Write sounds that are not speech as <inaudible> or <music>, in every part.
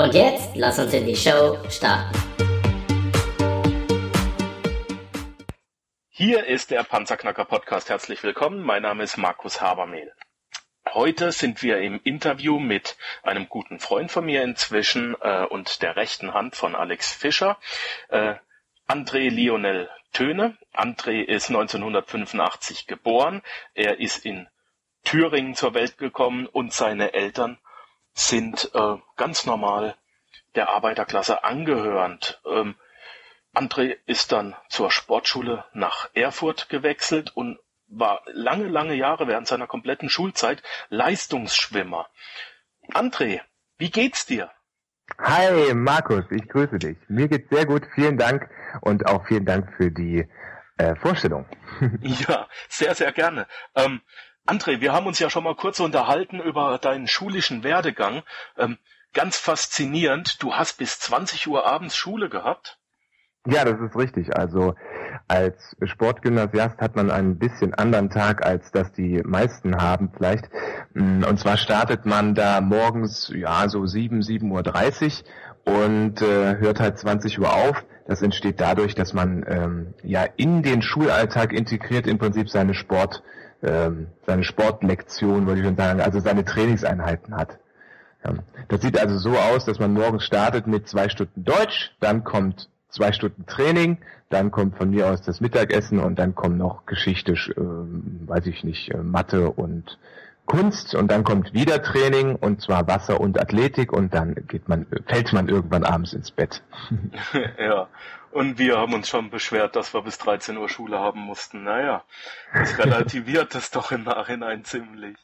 Und jetzt lass uns in die Show starten. Hier ist der Panzerknacker Podcast. Herzlich willkommen. Mein Name ist Markus Habermehl. Heute sind wir im Interview mit einem guten Freund von mir inzwischen äh, und der rechten Hand von Alex Fischer, äh, André Lionel Töne. André ist 1985 geboren. Er ist in Thüringen zur Welt gekommen und seine Eltern sind äh, ganz normal der Arbeiterklasse angehörend. Ähm, André ist dann zur Sportschule nach Erfurt gewechselt und war lange, lange Jahre während seiner kompletten Schulzeit Leistungsschwimmer. André, wie geht's dir? Hi, Markus, ich grüße dich. Mir geht's sehr gut, vielen Dank und auch vielen Dank für die äh, Vorstellung. <laughs> ja, sehr, sehr gerne. Ähm, André, wir haben uns ja schon mal kurz unterhalten über deinen schulischen Werdegang. Ähm, ganz faszinierend, du hast bis 20 Uhr abends Schule gehabt? Ja, das ist richtig. Also als Sportgymnasiast hat man einen bisschen anderen Tag, als das die meisten haben vielleicht. Mm, und zwar startet man da morgens, ja, so 7, 7.30 Uhr und äh, hört halt 20 Uhr auf. Das entsteht dadurch, dass man ähm, ja in den Schulalltag integriert im Prinzip seine Sport ähm, seine Sportlektion, würde ich schon sagen, also seine Trainingseinheiten hat. Ja. Das sieht also so aus, dass man morgens startet mit zwei Stunden Deutsch, dann kommt zwei Stunden Training, dann kommt von mir aus das Mittagessen und dann kommen noch Geschichte, äh, weiß ich nicht, äh, Mathe und Kunst und dann kommt wieder Training und zwar Wasser und Athletik und dann geht man, fällt man irgendwann abends ins Bett. <laughs> ja. Und wir haben uns schon beschwert, dass wir bis 13 Uhr Schule haben mussten. Naja, das relativiert es <laughs> doch im Nachhinein ziemlich.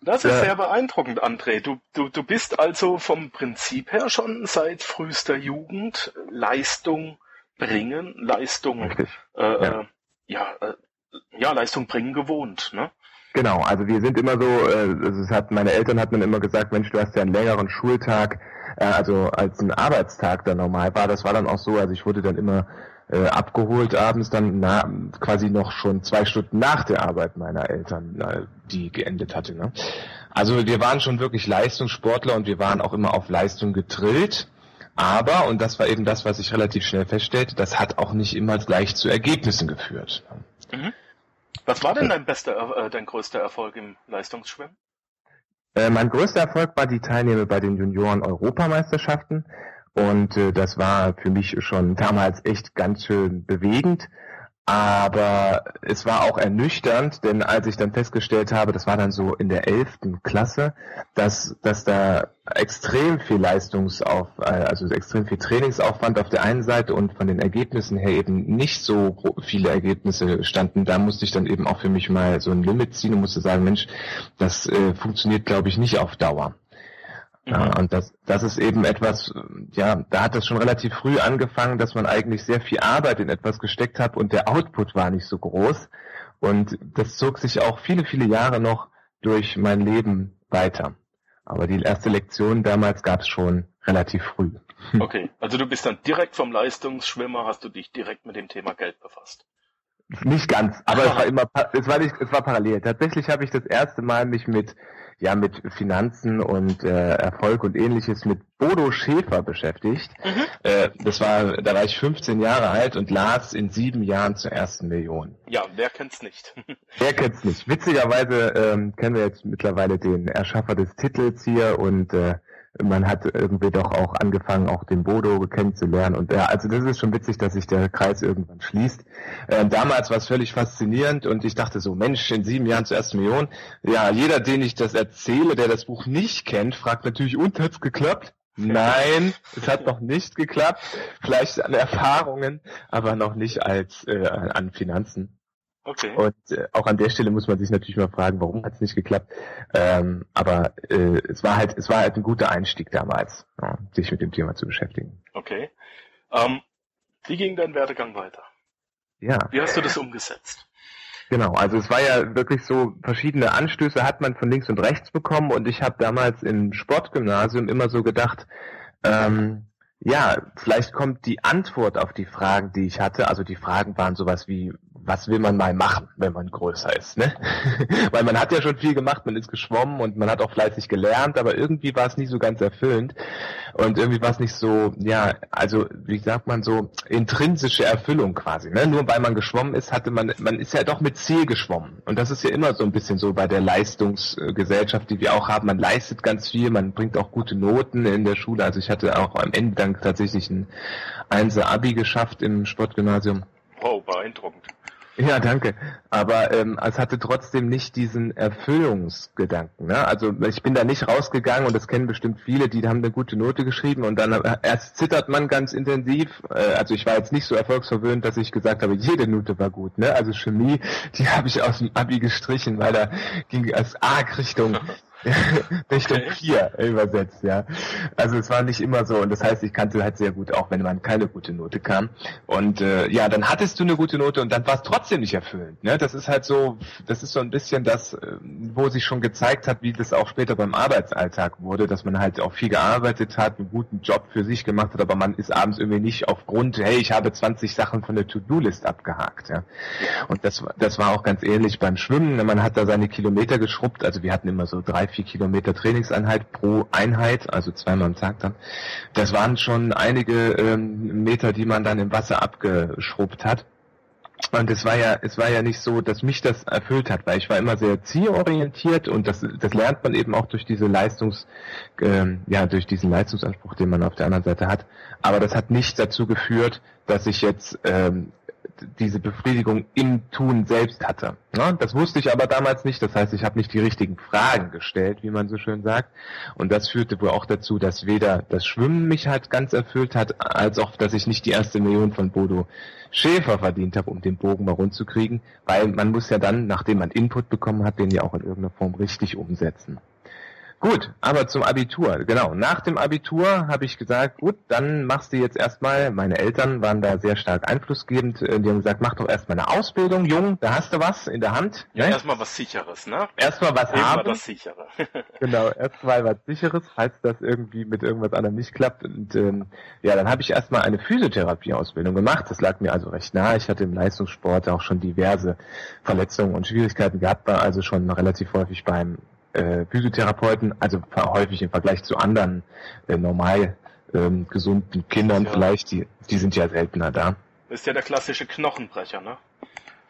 Das ist ja. sehr beeindruckend, André. Du, du, du bist also vom Prinzip her schon seit frühester Jugend Leistung bringen, Leistung, äh, ja. Äh, ja, äh, ja, Leistung bringen gewohnt, ne? Genau, also wir sind immer so, äh, es hat, meine Eltern hatten dann immer gesagt, Mensch, du hast ja einen längeren Schultag, äh, also als ein Arbeitstag dann normal war, das war dann auch so, also ich wurde dann immer äh, abgeholt abends dann na, quasi noch schon zwei Stunden nach der Arbeit meiner Eltern, äh, die geendet hatte. Ne? Also wir waren schon wirklich Leistungssportler und wir waren auch immer auf Leistung gedrillt. Aber, und das war eben das, was ich relativ schnell feststellte, das hat auch nicht immer gleich zu Ergebnissen geführt. Mhm. Was war denn dein bester, äh, dein größter Erfolg im Leistungsschwimmen? Äh, mein größter Erfolg war die Teilnahme bei den Junioren-Europameisterschaften. Und äh, das war für mich schon damals echt ganz schön bewegend. Aber es war auch ernüchternd, denn als ich dann festgestellt habe, das war dann so in der elften Klasse, dass, dass da extrem viel Leistungsauf, äh, also extrem viel Trainingsaufwand auf der einen Seite und von den Ergebnissen her eben nicht so viele Ergebnisse standen. Da musste ich dann eben auch für mich mal so ein Limit ziehen und musste sagen, Mensch, das äh, funktioniert glaube ich nicht auf Dauer. Ja, mhm. und das, das ist eben etwas, ja, da hat das schon relativ früh angefangen, dass man eigentlich sehr viel Arbeit in etwas gesteckt hat und der Output war nicht so groß. Und das zog sich auch viele, viele Jahre noch durch mein Leben weiter. Aber die erste Lektion damals gab es schon relativ früh. <laughs> <laughs> Okay, also du bist dann direkt vom Leistungsschwimmer, hast du dich direkt mit dem Thema Geld befasst. Nicht ganz, aber es war <laughs> immer, es war nicht, es war parallel. Tatsächlich habe ich das erste Mal mich mit ja mit Finanzen und äh, Erfolg und ähnliches mit Bodo Schäfer beschäftigt. Mhm. Äh, das war, da war ich 15 Jahre alt und las in sieben Jahren zur ersten Million. Ja, wer kennt's nicht? <laughs> wer kennt's nicht? Witzigerweise ähm, kennen wir jetzt mittlerweile den Erschaffer des Titels hier und äh, man hat irgendwie doch auch angefangen, auch den Bodo kennenzulernen. Und ja, also das ist schon witzig, dass sich der Kreis irgendwann schließt. Ähm, damals war es völlig faszinierend und ich dachte so, Mensch, in sieben Jahren zur ersten Million. Ja, jeder, den ich das erzähle, der das Buch nicht kennt, fragt natürlich, und hat's geklappt? Nein, <laughs> es hat noch nicht geklappt. Vielleicht an Erfahrungen, aber noch nicht als äh, an Finanzen. Okay. Und äh, auch an der Stelle muss man sich natürlich mal fragen, warum hat es nicht geklappt. Ähm, aber äh, es war halt, es war halt ein guter Einstieg damals, ja, sich mit dem Thema zu beschäftigen. Okay. Ähm, wie ging dein Werdegang weiter? Ja. Wie hast du das umgesetzt? Genau, also es war ja wirklich so, verschiedene Anstöße hat man von links und rechts bekommen und ich habe damals im Sportgymnasium immer so gedacht, ähm, ja, vielleicht kommt die Antwort auf die Fragen, die ich hatte. Also die Fragen waren sowas wie, was will man mal machen, wenn man größer ist, ne? <laughs> Weil man hat ja schon viel gemacht, man ist geschwommen und man hat auch fleißig gelernt, aber irgendwie war es nicht so ganz erfüllend und irgendwie war es nicht so, ja, also wie sagt man so intrinsische Erfüllung quasi, ne? Nur weil man geschwommen ist, hatte man, man ist ja doch mit Ziel geschwommen und das ist ja immer so ein bisschen so bei der Leistungsgesellschaft, die wir auch haben. Man leistet ganz viel, man bringt auch gute Noten in der Schule. Also ich hatte auch am Ende dann tatsächlich ein Einser Abi geschafft im Sportgymnasium. Wow, beeindruckend. Ja, danke. Aber ähm, es hatte trotzdem nicht diesen Erfüllungsgedanken. Ne? Also ich bin da nicht rausgegangen und das kennen bestimmt viele, die haben eine gute Note geschrieben und dann äh, erst zittert man ganz intensiv. Äh, also ich war jetzt nicht so erfolgsverwöhnt, dass ich gesagt habe, jede Note war gut. Ne? Also Chemie, die <laughs> habe ich aus dem Abi gestrichen, weil da ging es arg Richtung <laughs> <laughs> Richtung okay. 4 übersetzt, ja. Also es war nicht immer so und das heißt, ich kannte halt sehr gut auch, wenn man keine gute Note kam. Und äh, ja, dann hattest du eine gute Note und dann war es trotzdem nicht erfüllend. Ne? Das ist halt so, das ist so ein bisschen das, äh, wo sich schon gezeigt hat, wie das auch später beim Arbeitsalltag wurde, dass man halt auch viel gearbeitet hat, einen guten Job für sich gemacht hat, aber man ist abends irgendwie nicht aufgrund, hey, ich habe 20 Sachen von der To-Do-List abgehakt. Ja? Und das, das war auch ganz ähnlich beim Schwimmen. Man hat da seine Kilometer geschrubbt, also wir hatten immer so drei, vier Kilometer Trainingseinheit pro Einheit, also zweimal am Tag dann. Das waren schon einige ähm, Meter, die man dann im Wasser abgeschrubbt hat. Und es war ja, es war ja nicht so, dass mich das erfüllt hat, weil ich war immer sehr zielorientiert und das, das lernt man eben auch durch diese Leistungs, ähm, ja, durch diesen Leistungsanspruch, den man auf der anderen Seite hat. Aber das hat nicht dazu geführt, dass ich jetzt ähm, diese Befriedigung im Tun selbst hatte. Ja, das wusste ich aber damals nicht. Das heißt, ich habe nicht die richtigen Fragen gestellt, wie man so schön sagt. Und das führte wohl auch dazu, dass weder das Schwimmen mich halt ganz erfüllt hat, als auch, dass ich nicht die erste Million von Bodo Schäfer verdient habe, um den Bogen mal rund zu kriegen. Weil man muss ja dann, nachdem man Input bekommen hat, den ja auch in irgendeiner Form richtig umsetzen. Gut, aber zum Abitur. Genau, nach dem Abitur habe ich gesagt, gut, dann machst du jetzt erstmal, meine Eltern waren da sehr stark einflussgebend, äh, die haben gesagt, mach doch erstmal eine Ausbildung, Jung, da hast du was in der Hand. Ja, ne? erstmal was Sicheres, ne? Erstmal was Erstmal haben. das Sichere. <laughs> genau, erstmal was Sicheres, falls das irgendwie mit irgendwas anderem nicht klappt. Und ähm, ja, dann habe ich erstmal eine Physiotherapie-Ausbildung gemacht. Das lag mir also recht nah. Ich hatte im Leistungssport auch schon diverse Verletzungen und Schwierigkeiten gehabt, war also schon relativ häufig beim äh, Physiotherapeuten, also häufig im Vergleich zu anderen äh, normal ähm, gesunden Kindern ja. vielleicht, die, die sind ja seltener da. Ist ja der klassische Knochenbrecher, ne?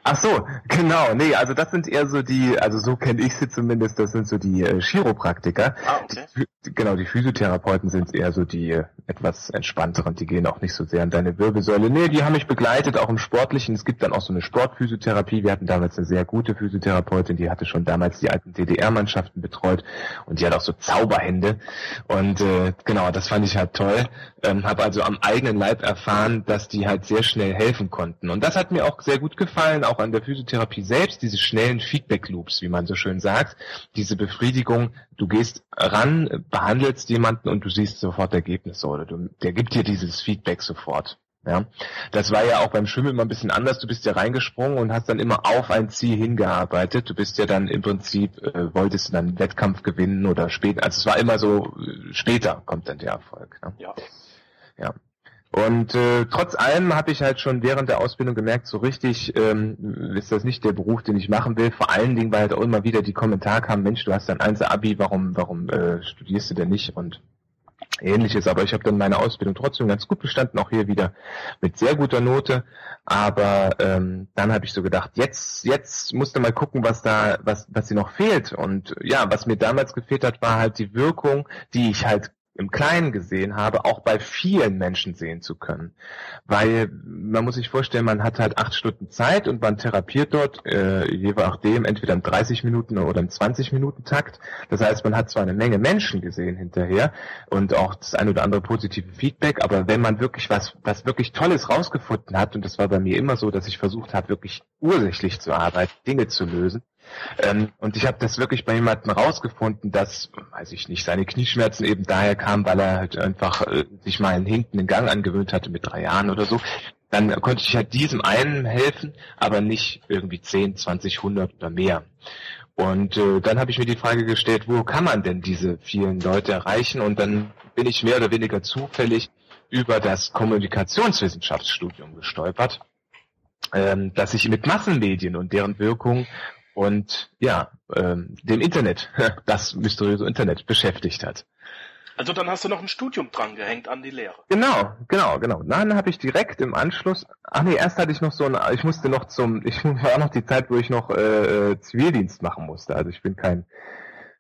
Ach so, genau. Nee, also das sind eher so die, also so kenne ich sie zumindest, das sind so die äh, Chiropraktiker. Ah, okay. Die, genau, die Physiotherapeuten sind eher so die äh, etwas entspannteren, die gehen auch nicht so sehr an deine Wirbelsäule. Nee, die haben mich begleitet, auch im Sportlichen. Es gibt dann auch so eine Sportphysiotherapie. Wir hatten damals eine sehr gute Physiotherapeutin, die hatte schon damals die alten DDR-Mannschaften betreut und die hat auch so Zauberhände. Und äh, genau, das fand ich halt toll. Ähm, habe also am eigenen Leib erfahren, dass die halt sehr schnell helfen konnten. Und das hat mir auch sehr gut gefallen, auch an der Physiotherapie selbst, diese schnellen Feedback-Loops, wie man so schön sagt, diese Befriedigung, du gehst ran, behandelst jemanden und du siehst sofort Ergebnisse oder du, der gibt dir dieses Feedback sofort. Ja, das war ja auch beim Schwimmen immer ein bisschen anders. Du bist ja reingesprungen und hast dann immer auf ein Ziel hingearbeitet. Du bist ja dann im Prinzip, äh, wolltest du dann einen Wettkampf gewinnen oder später. Also es war immer so, äh, später kommt dann der Erfolg. Ne? Ja. Ja. Und äh, trotz allem habe ich halt schon während der Ausbildung gemerkt, so richtig ähm, ist das nicht der Beruf, den ich machen will. Vor allen Dingen, weil halt auch immer wieder die Kommentare kamen, Mensch, du hast ein 1 Abi, warum, warum äh, studierst du denn nicht? Und ähnliches. Aber ich habe dann meine Ausbildung trotzdem ganz gut bestanden, auch hier wieder mit sehr guter Note. Aber ähm, dann habe ich so gedacht, jetzt, jetzt musste mal gucken, was da, was, was sie noch fehlt. Und ja, was mir damals gefehlt hat, war halt die Wirkung, die ich halt im Kleinen gesehen habe, auch bei vielen Menschen sehen zu können. Weil man muss sich vorstellen, man hat halt acht Stunden Zeit und man therapiert dort, äh, je nachdem, entweder im 30 Minuten oder im 20 Minuten Takt. Das heißt, man hat zwar eine Menge Menschen gesehen hinterher und auch das ein oder andere positive Feedback, aber wenn man wirklich was, was wirklich Tolles rausgefunden hat, und das war bei mir immer so, dass ich versucht habe, wirklich ursächlich zu arbeiten, Dinge zu lösen, ähm, und ich habe das wirklich bei jemandem rausgefunden, dass, weiß ich nicht, seine Knieschmerzen eben daher kamen, weil er halt einfach äh, sich mal einen hinkenden Gang angewöhnt hatte mit drei Jahren oder so. Dann konnte ich halt diesem einen helfen, aber nicht irgendwie 10, 20, 100 oder mehr. Und äh, dann habe ich mir die Frage gestellt, wo kann man denn diese vielen Leute erreichen? Und dann bin ich mehr oder weniger zufällig über das Kommunikationswissenschaftsstudium gestolpert, ähm, das sich mit Massenmedien und deren Wirkung und ja, ähm, dem Internet, <laughs> das mysteriöse Internet beschäftigt hat. Also dann hast du noch ein Studium dran gehängt an die Lehre. Genau, genau, genau. Dann habe ich direkt im Anschluss, ach nee, erst hatte ich noch so ein, ich musste noch zum, ich <laughs> war noch die Zeit, wo ich noch äh, äh Zivildienst machen musste. Also ich bin kein,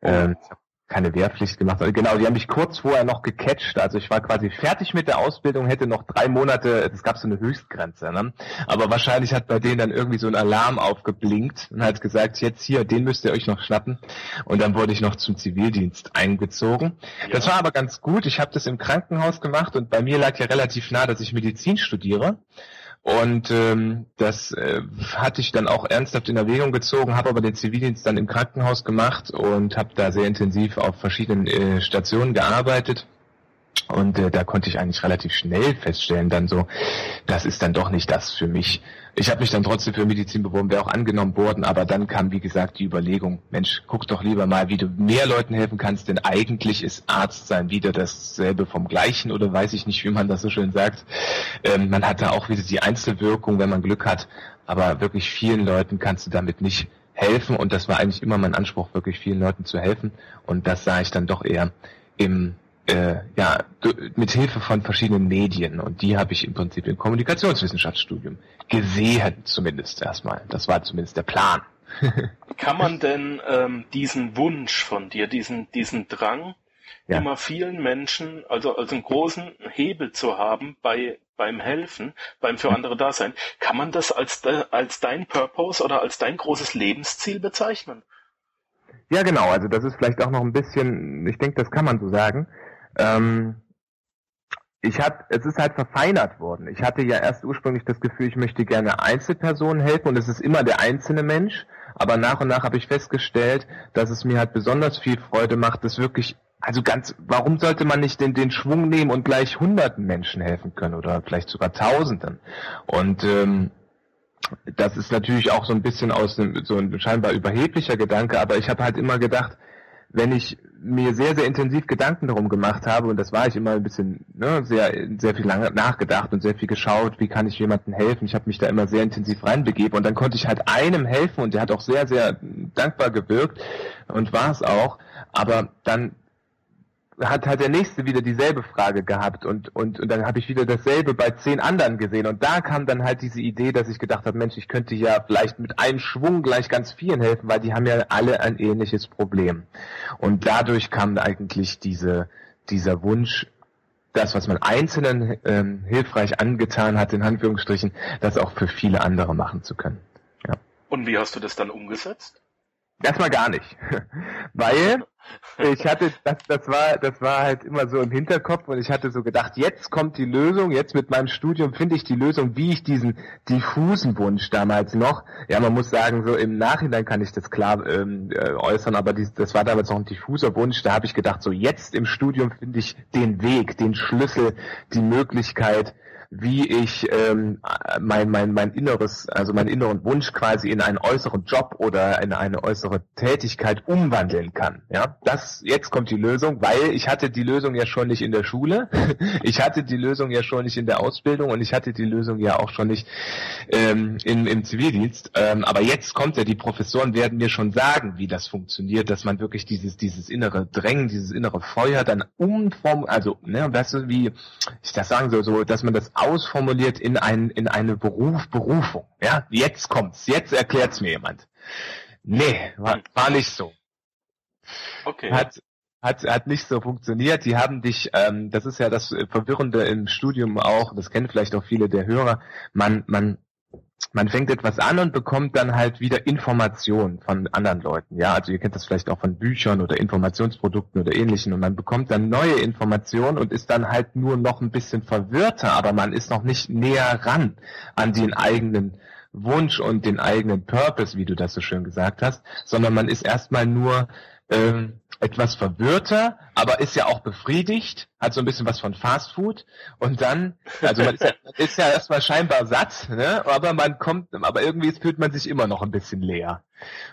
äh, ich habe keine Wehrpflicht gemacht. Genau, die haben mich kurz vorher noch gecatcht. Also ich war quasi fertig mit der Ausbildung, hätte noch drei Monate, es gab so eine Höchstgrenze, ne? Aber wahrscheinlich hat bei denen dann irgendwie so ein Alarm aufgeblinkt und hat gesagt, jetzt hier, den müsst ihr euch noch schnappen. Und dann wurde ich noch zum Zivildienst eingezogen. Ja. Das war aber ganz gut. Ich habe das im Krankenhaus gemacht und bei mir lag ja relativ nah, dass ich Medizin studiere. Und ähm, das äh, hatte ich dann auch ernsthaft in Erwägung gezogen, habe aber den Zivildienst dann im Krankenhaus gemacht und habe da sehr intensiv auf verschiedenen äh, Stationen gearbeitet. Und äh, da konnte ich eigentlich relativ schnell feststellen, dann so, das ist dann doch nicht das für mich. Ich habe mich dann trotzdem für Medizin beworben, wäre auch angenommen worden, aber dann kam, wie gesagt, die Überlegung, Mensch, guck doch lieber mal, wie du mehr Leuten helfen kannst, denn eigentlich ist Arzt sein wieder dasselbe vom Gleichen oder weiß ich nicht, wie man das so schön sagt. Ähm, man hat da auch wieder die Einzelwirkung, wenn man Glück hat, aber wirklich vielen Leuten kannst du damit nicht helfen und das war eigentlich immer mein Anspruch, wirklich vielen Leuten zu helfen und das sah ich dann doch eher im äh, ja, mit Hilfe von verschiedenen Medien und die habe ich im Prinzip im Kommunikationswissenschaftsstudium gesehen, zumindest erstmal. Das war zumindest der Plan. <laughs> Kann man denn ähm, diesen Wunsch von dir, diesen, diesen Drang, ja. immer vielen Menschen, also als einen großen Hebel zu haben bei beim Helfen, beim für andere Dasein, kann man das als, de, als dein Purpose oder als dein großes Lebensziel bezeichnen? Ja, genau. Also das ist vielleicht auch noch ein bisschen, ich denke, das kann man so sagen. Ähm, ich hab, es ist halt verfeinert worden. Ich hatte ja erst ursprünglich das Gefühl, ich möchte gerne Einzelpersonen helfen und es ist immer der einzelne Mensch. Aber nach und nach habe ich festgestellt, dass es mir halt besonders viel Freude macht, das wirklich, also ganz, warum sollte man nicht den, den Schwung nehmen und gleich hunderten Menschen helfen können oder vielleicht sogar tausenden? Und ähm, das ist natürlich auch so ein bisschen aus einem, so ein scheinbar überheblicher Gedanke, aber ich habe halt immer gedacht, wenn ich mir sehr, sehr intensiv Gedanken darum gemacht habe, und das war ich immer ein bisschen, ne, sehr, sehr viel lange nachgedacht und sehr viel geschaut, wie kann ich jemandem helfen. Ich habe mich da immer sehr intensiv reinbegeben und dann konnte ich halt einem helfen und der hat auch sehr, sehr dankbar gewirkt und war es auch. Aber dann hat halt der nächste wieder dieselbe Frage gehabt und und und dann habe ich wieder dasselbe bei zehn anderen gesehen und da kam dann halt diese Idee, dass ich gedacht habe, Mensch, ich könnte ja vielleicht mit einem Schwung gleich ganz vielen helfen, weil die haben ja alle ein ähnliches Problem und dadurch kam eigentlich diese dieser Wunsch, das, was man Einzelnen ähm, hilfreich angetan hat, in Anführungsstrichen, das auch für viele andere machen zu können. Ja. Und wie hast du das dann umgesetzt? Erstmal gar nicht. <laughs> Weil ich hatte, das, das war, das war halt immer so im Hinterkopf und ich hatte so gedacht, jetzt kommt die Lösung, jetzt mit meinem Studium finde ich die Lösung, wie ich diesen diffusen Wunsch damals noch, ja, man muss sagen, so im Nachhinein kann ich das klar ähm, äh, äußern, aber dies, das war damals noch ein diffuser Wunsch, da habe ich gedacht, so jetzt im Studium finde ich den Weg, den Schlüssel, die Möglichkeit, wie ich ähm, mein, mein, mein inneres, also meinen inneren Wunsch quasi in einen äußeren Job oder in eine äußere Tätigkeit umwandeln kann. Ja, das jetzt kommt die Lösung, weil ich hatte die Lösung ja schon nicht in der Schule, <laughs> ich hatte die Lösung ja schon nicht in der Ausbildung und ich hatte die Lösung ja auch schon nicht ähm, in, im Zivildienst. Ähm, aber jetzt kommt ja, die Professoren werden mir schon sagen, wie das funktioniert, dass man wirklich dieses dieses innere Drängen, dieses innere Feuer dann umform, also ne, weißt du, wie ich das sagen soll, so, dass man das ausformuliert in, ein, in eine Beruf, Berufung. Ja, jetzt kommt's, jetzt erklärt's mir jemand. Nee, war, war nicht so. Okay. Hat, hat, hat nicht so funktioniert. Die haben dich, ähm, das ist ja das Verwirrende im Studium auch, das kennen vielleicht auch viele der Hörer, man, man man fängt etwas an und bekommt dann halt wieder Informationen von anderen Leuten. Ja, also ihr kennt das vielleicht auch von Büchern oder Informationsprodukten oder ähnlichen und man bekommt dann neue Informationen und ist dann halt nur noch ein bisschen verwirrter, aber man ist noch nicht näher ran an den eigenen Wunsch und den eigenen Purpose, wie du das so schön gesagt hast, sondern man ist erstmal nur ähm, etwas verwirrter, aber ist ja auch befriedigt, hat so ein bisschen was von Fast Food und dann, also man ist ja, ist ja erstmal scheinbar satt, ne? aber man kommt, aber irgendwie fühlt man sich immer noch ein bisschen leer.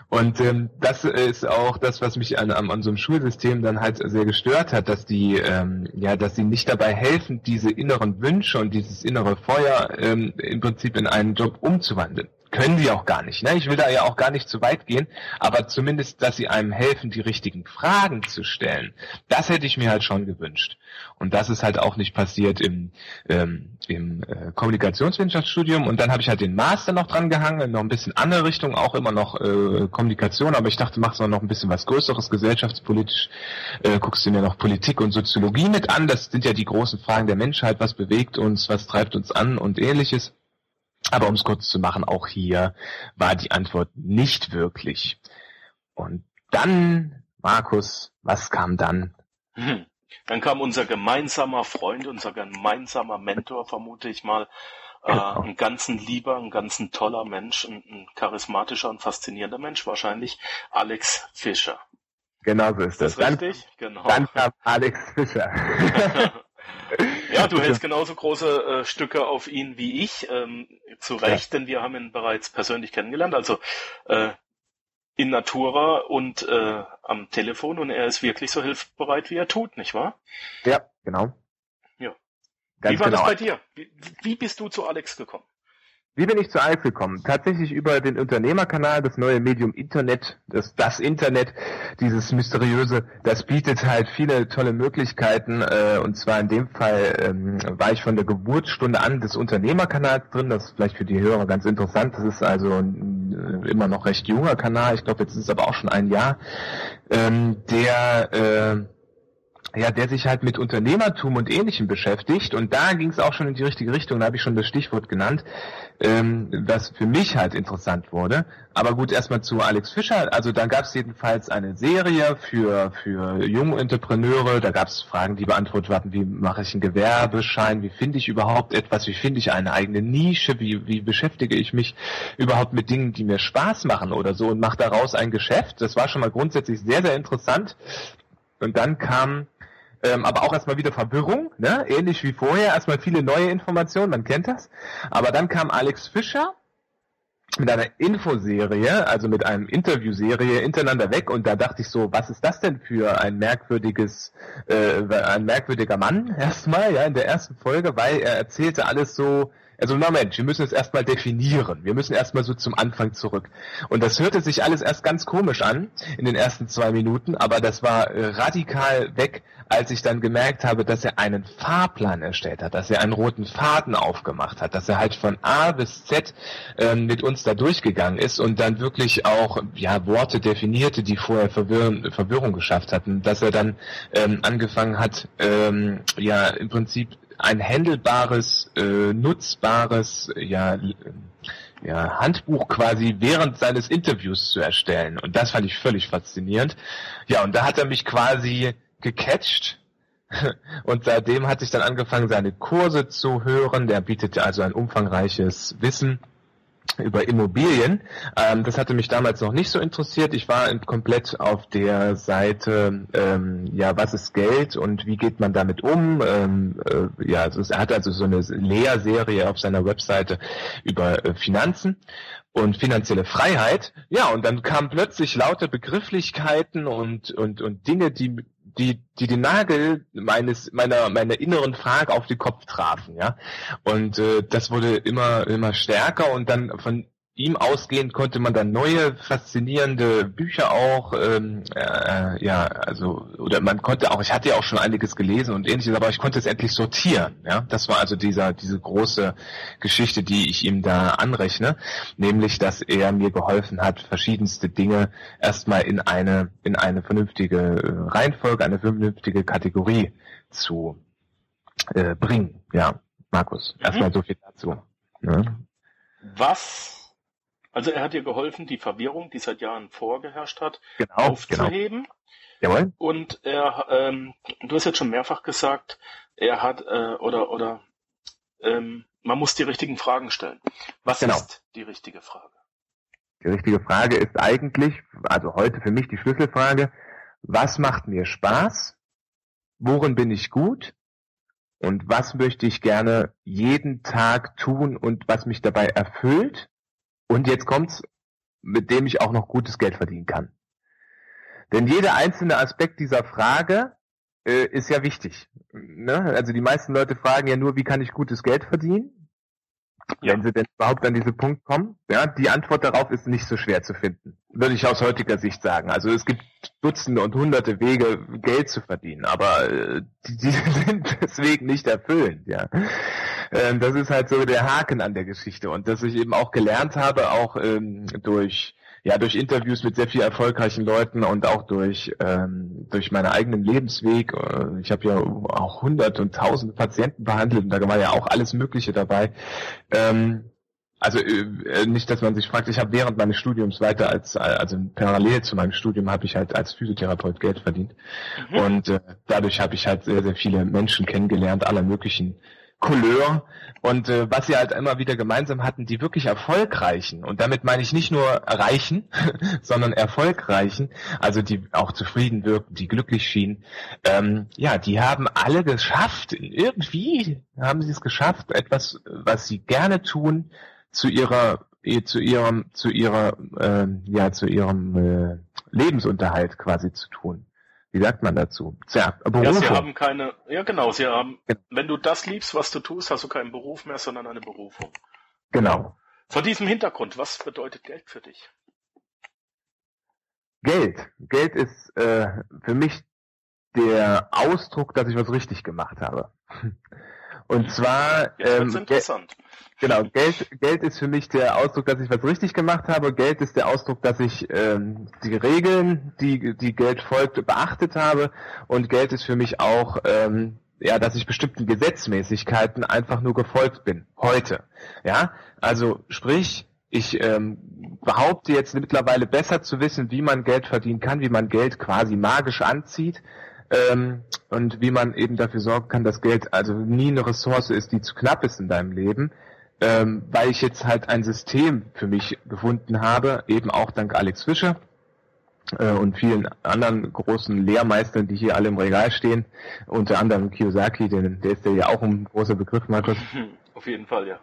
Und ähm, das ist auch das, was mich an, an unserem Schulsystem dann halt sehr gestört hat, dass die, ähm, ja, dass sie nicht dabei helfen, diese inneren Wünsche und dieses innere Feuer ähm, im Prinzip in einen Job umzuwandeln können die auch gar nicht. Ne? Ich will da ja auch gar nicht zu weit gehen, aber zumindest, dass sie einem helfen, die richtigen Fragen zu stellen, das hätte ich mir halt schon gewünscht. Und das ist halt auch nicht passiert im, ähm, im äh, Kommunikationswissenschaftsstudium. Und dann habe ich halt den Master noch dran gehangen, noch ein bisschen andere Richtung, auch immer noch äh, Kommunikation, aber ich dachte, machst du noch ein bisschen was Größeres, gesellschaftspolitisch, äh, guckst du mir noch Politik und Soziologie mit an. Das sind ja die großen Fragen der Menschheit, was bewegt uns, was treibt uns an und ähnliches. Aber um es kurz zu machen, auch hier war die Antwort nicht wirklich. Und dann, Markus, was kam dann? Hm. Dann kam unser gemeinsamer Freund, unser gemeinsamer Mentor, vermute ich mal, äh, genau. ein ganz lieber, ein ganz toller Mensch, ein, ein charismatischer und faszinierender Mensch wahrscheinlich, Alex Fischer. Genau so ist das. das richtig? Genau. Dann kam Alex Fischer. <laughs> Ja, du hältst genauso große äh, Stücke auf ihn wie ich. Ähm, zu Recht, ja. denn wir haben ihn bereits persönlich kennengelernt. Also äh, in Natura und äh, am Telefon und er ist wirklich so hilfsbereit, wie er tut, nicht wahr? Ja, genau. Ja. Ganz wie war genau. das bei dir? Wie, wie bist du zu Alex gekommen? Wie bin ich zu Alex gekommen? Tatsächlich über den Unternehmerkanal, das neue Medium Internet, das, das Internet, dieses mysteriöse, das bietet halt viele tolle Möglichkeiten. Äh, und zwar in dem Fall ähm, war ich von der Geburtsstunde an des Unternehmerkanals drin. Das ist vielleicht für die Hörer ganz interessant. Das ist also ein, äh, immer noch recht junger Kanal. Ich glaube, jetzt ist es aber auch schon ein Jahr. Ähm, der äh, ja, der sich halt mit Unternehmertum und Ähnlichem beschäftigt. Und da ging es auch schon in die richtige Richtung, da habe ich schon das Stichwort genannt, ähm, was für mich halt interessant wurde. Aber gut, erstmal zu Alex Fischer. Also da gab es jedenfalls eine Serie für, für junge Entrepreneure. Da gab es Fragen, die beantwortet werden, wie mache ich einen Gewerbeschein, wie finde ich überhaupt etwas, wie finde ich eine eigene Nische, wie, wie beschäftige ich mich überhaupt mit Dingen, die mir Spaß machen oder so und mache daraus ein Geschäft. Das war schon mal grundsätzlich sehr, sehr interessant. Und dann kam ähm, aber auch erstmal wieder Verwirrung, ne? ähnlich wie vorher, erstmal viele neue Informationen, man kennt das. Aber dann kam Alex Fischer mit einer Infoserie, also mit einem Interviewserie hintereinander weg und da dachte ich so, was ist das denn für ein merkwürdiges, äh, ein merkwürdiger Mann erstmal, ja, in der ersten Folge, weil er erzählte alles so, also Moment, wir müssen es erstmal definieren. Wir müssen erstmal so zum Anfang zurück. Und das hörte sich alles erst ganz komisch an in den ersten zwei Minuten, aber das war äh, radikal weg, als ich dann gemerkt habe, dass er einen Fahrplan erstellt hat, dass er einen roten Faden aufgemacht hat, dass er halt von A bis Z ähm, mit uns da durchgegangen ist und dann wirklich auch ja Worte definierte, die vorher Verwirrung, Verwirrung geschafft hatten, dass er dann ähm, angefangen hat, ähm, ja im Prinzip ein händelbares, äh, nutzbares, ja, ja, Handbuch quasi während seines Interviews zu erstellen. Und das fand ich völlig faszinierend. Ja, und da hat er mich quasi gecatcht. <laughs> Und seitdem hat sich dann angefangen, seine Kurse zu hören. Der bietet also ein umfangreiches Wissen über Immobilien. Ähm, das hatte mich damals noch nicht so interessiert. Ich war komplett auf der Seite, ähm, ja, was ist Geld und wie geht man damit um? Ähm, äh, ja, also er hat also so eine Lehrserie auf seiner Webseite über äh, Finanzen und finanzielle Freiheit. Ja, und dann kamen plötzlich lauter Begrifflichkeiten und, und, und Dinge, die die, die den Nagel meines, meiner, meiner inneren Frage auf den Kopf trafen, ja. Und äh, das wurde immer, immer stärker und dann von ihm ausgehend konnte man dann neue faszinierende Bücher auch, ähm, äh, ja, also oder man konnte auch, ich hatte ja auch schon einiges gelesen und ähnliches, aber ich konnte es endlich sortieren. Ja, das war also dieser diese große Geschichte, die ich ihm da anrechne, nämlich, dass er mir geholfen hat, verschiedenste Dinge erstmal in eine in eine vernünftige äh, Reihenfolge, eine vernünftige Kategorie zu äh, bringen. Ja, Markus, mhm. erstmal so viel dazu. Ne? Was also er hat dir geholfen, die Verwirrung, die seit Jahren vorgeherrscht hat, genau, aufzuheben. Genau. Jawohl. Und er, ähm, du hast jetzt schon mehrfach gesagt, er hat äh, oder oder ähm, man muss die richtigen Fragen stellen. Was genau. ist die richtige Frage? Die richtige Frage ist eigentlich, also heute für mich die Schlüsselfrage, was macht mir Spaß? Worin bin ich gut? Und was möchte ich gerne jeden Tag tun und was mich dabei erfüllt? Und jetzt kommt's, mit dem ich auch noch gutes Geld verdienen kann. Denn jeder einzelne Aspekt dieser Frage äh, ist ja wichtig. Ne? Also die meisten Leute fragen ja nur, wie kann ich gutes Geld verdienen? Ja. Wenn sie denn überhaupt an diesen Punkt kommen. Ja, die Antwort darauf ist nicht so schwer zu finden. Würde ich aus heutiger Sicht sagen. Also es gibt Dutzende und Hunderte Wege, Geld zu verdienen, aber äh, die, die <laughs> sind deswegen nicht erfüllend, ja. Ähm, das ist halt so der Haken an der Geschichte. Und dass ich eben auch gelernt habe, auch ähm, durch ja durch Interviews mit sehr viel erfolgreichen Leuten und auch durch ähm, durch meinen eigenen Lebensweg. Äh, ich habe ja auch hundert und tausend Patienten behandelt und da war ja auch alles Mögliche dabei. Ähm, also äh, nicht, dass man sich fragt, ich habe während meines Studiums weiter als also parallel zu meinem Studium habe ich halt als Physiotherapeut Geld verdient mhm. und äh, dadurch habe ich halt sehr sehr viele Menschen kennengelernt aller möglichen Couleur. Und äh, was sie halt immer wieder gemeinsam hatten, die wirklich erfolgreichen, und damit meine ich nicht nur reichen, <laughs> sondern erfolgreichen, also die auch zufrieden wirkten, die glücklich schienen, ähm, ja, die haben alle geschafft, irgendwie haben sie es geschafft, etwas, was sie gerne tun, zu ihrer zu ihrem zu ihrer äh, ja zu ihrem äh, Lebensunterhalt quasi zu tun wie sagt man dazu? Tja, Berufung. Ja, sie haben keine, ja genau, sie haben, wenn du das liebst, was du tust, hast du keinen Beruf mehr, sondern eine Berufung. Genau. Vor diesem Hintergrund, was bedeutet Geld für dich? Geld. Geld ist äh, für mich der Ausdruck, dass ich was richtig gemacht habe. Und zwar. Ähm, interessant. Genau, Geld, Geld ist für mich der Ausdruck, dass ich was richtig gemacht habe. Geld ist der Ausdruck, dass ich ähm, die Regeln, die, die Geld folgt, beachtet habe. Und Geld ist für mich auch, ähm, ja, dass ich bestimmten Gesetzmäßigkeiten einfach nur gefolgt bin. Heute. Ja, also sprich, ich ähm, behaupte jetzt mittlerweile besser zu wissen, wie man Geld verdienen kann, wie man Geld quasi magisch anzieht ähm, und wie man eben dafür sorgen kann, dass Geld also nie eine Ressource ist, die zu knapp ist in deinem Leben, ähm, weil ich jetzt halt ein System für mich gefunden habe, eben auch dank Alex Fischer äh, und vielen anderen großen Lehrmeistern, die hier alle im Regal stehen, unter anderem Kiyosaki, denn der ist ja auch ein großer Begriff, Markus. <laughs> Auf jeden Fall, ja.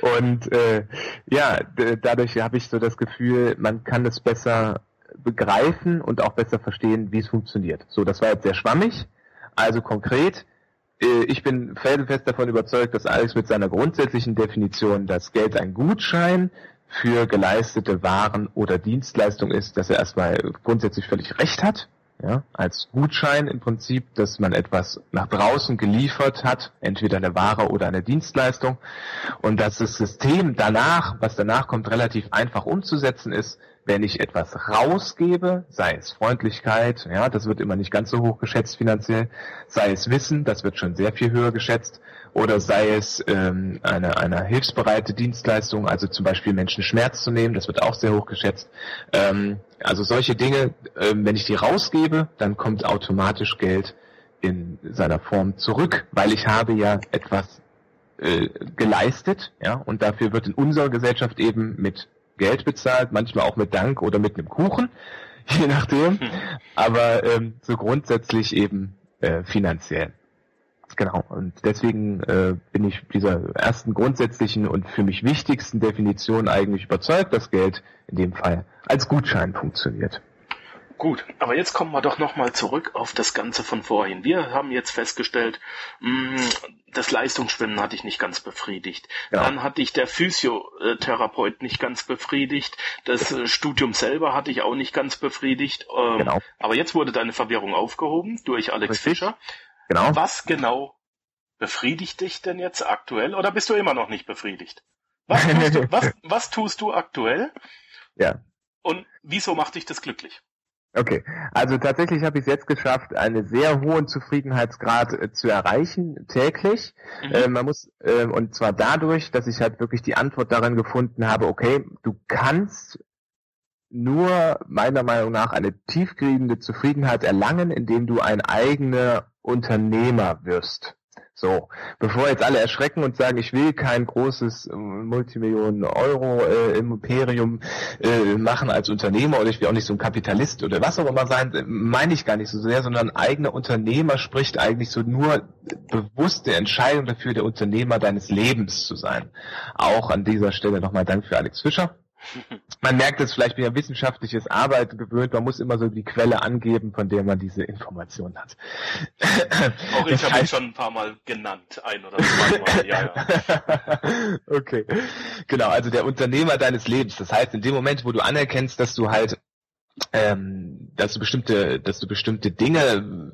<laughs> und äh, ja, dadurch habe ich so das Gefühl, man kann es besser begreifen und auch besser verstehen, wie es funktioniert. So, das war jetzt sehr schwammig. Also konkret, äh, ich bin felsenfest davon überzeugt, dass Alex mit seiner grundsätzlichen Definition, dass Geld ein Gutschein für geleistete Waren oder Dienstleistung ist, dass er erstmal grundsätzlich völlig recht hat. Ja, als Gutschein im Prinzip, dass man etwas nach draußen geliefert hat, entweder eine Ware oder eine Dienstleistung, und dass das System danach, was danach kommt, relativ einfach umzusetzen ist, wenn ich etwas rausgebe, sei es Freundlichkeit, ja, das wird immer nicht ganz so hoch geschätzt finanziell, sei es Wissen, das wird schon sehr viel höher geschätzt, oder sei es ähm, eine, eine hilfsbereite Dienstleistung, also zum Beispiel Menschen Schmerz zu nehmen, das wird auch sehr hoch geschätzt. Ähm, also solche Dinge, ähm, wenn ich die rausgebe, dann kommt automatisch Geld in seiner Form zurück, weil ich habe ja etwas äh, geleistet, ja, und dafür wird in unserer Gesellschaft eben mit Geld bezahlt, manchmal auch mit Dank oder mit einem Kuchen, <laughs> je nachdem. Hm. Aber ähm, so grundsätzlich eben äh, finanziell. Genau, und deswegen äh, bin ich dieser ersten grundsätzlichen und für mich wichtigsten Definition eigentlich überzeugt, dass Geld in dem Fall als Gutschein funktioniert. Gut, aber jetzt kommen wir doch nochmal zurück auf das Ganze von vorhin. Wir haben jetzt festgestellt, mh, das Leistungsschwimmen hatte ich nicht ganz befriedigt. Ja. Dann hatte ich der Physiotherapeut nicht ganz befriedigt. Das äh, Studium selber hatte ich auch nicht ganz befriedigt. Ähm, genau. Aber jetzt wurde deine Verwirrung aufgehoben durch Alex Richtig. Fischer. Genau. Was genau befriedigt dich denn jetzt aktuell oder bist du immer noch nicht befriedigt? Was tust du, was, was tust du aktuell? <laughs> Ja. Und wieso macht dich das glücklich? Okay, also tatsächlich habe ich es jetzt geschafft, einen sehr hohen Zufriedenheitsgrad äh, zu erreichen täglich. Mhm. Äh, man muss äh, und zwar dadurch, dass ich halt wirklich die Antwort darin gefunden habe: Okay, du kannst nur meiner Meinung nach eine tiefgreifende Zufriedenheit erlangen, indem du ein eigener Unternehmer wirst. So, bevor jetzt alle erschrecken und sagen, ich will kein großes äh, Multimillionen Euro äh, Imperium äh, machen als Unternehmer oder ich will auch nicht so ein Kapitalist oder was auch immer sein, äh, meine ich gar nicht so sehr, sondern eigener Unternehmer spricht eigentlich so nur bewusste Entscheidung dafür, der Unternehmer deines Lebens zu sein. Auch an dieser Stelle nochmal Dank für Alex Fischer. Man merkt es vielleicht, bin ja wissenschaftliches Arbeiten gewöhnt, man muss immer so die Quelle angeben, von der man diese Information hat. Auch ich habe ihn schon ein paar Mal genannt, ein oder zwei Mal, ja, ja. <laughs> Okay. Genau, also der Unternehmer deines Lebens. Das heißt, in dem Moment, wo du anerkennst, dass du halt ähm, dass du bestimmte, dass du bestimmte Dinge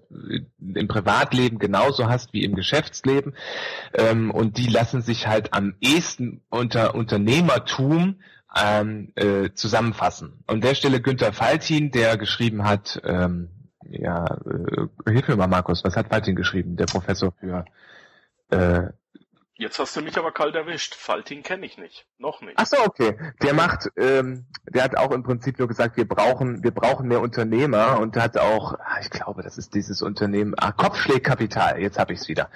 im Privatleben genauso hast wie im Geschäftsleben ähm, und die lassen sich halt am ehesten unter Unternehmertum ähm, äh, zusammenfassen. An der Stelle Günther Faltin, der geschrieben hat, ähm, ja, äh, hilf mir mal Markus, was hat Faltin geschrieben, der Professor für äh, Jetzt hast du mich aber kalt erwischt. Falting kenne ich nicht. Noch nicht. Ach so, okay. Der macht, ähm, der hat auch im Prinzip nur gesagt, wir brauchen, wir brauchen mehr Unternehmer und hat auch, ah, ich glaube, das ist dieses Unternehmen, ah, Kopfschlägkapital. Jetzt habe ich es wieder.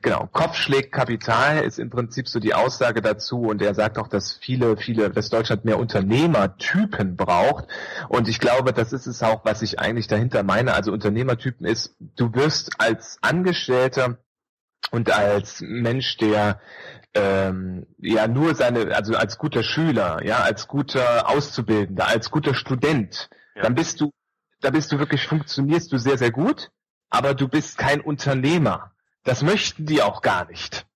Genau, Kopfschlägkapital ist im Prinzip so die Aussage dazu und er sagt auch, dass viele, viele, dass Deutschland mehr Unternehmertypen braucht und ich glaube, das ist es auch, was ich eigentlich dahinter meine. Also Unternehmertypen ist, du wirst als Angestellter und als Mensch, der ähm, ja nur seine, also als guter Schüler, ja, als guter Auszubildender, als guter Student, ja. dann bist du, da bist du wirklich, funktionierst du sehr, sehr gut, aber du bist kein Unternehmer. Das möchten die auch gar nicht.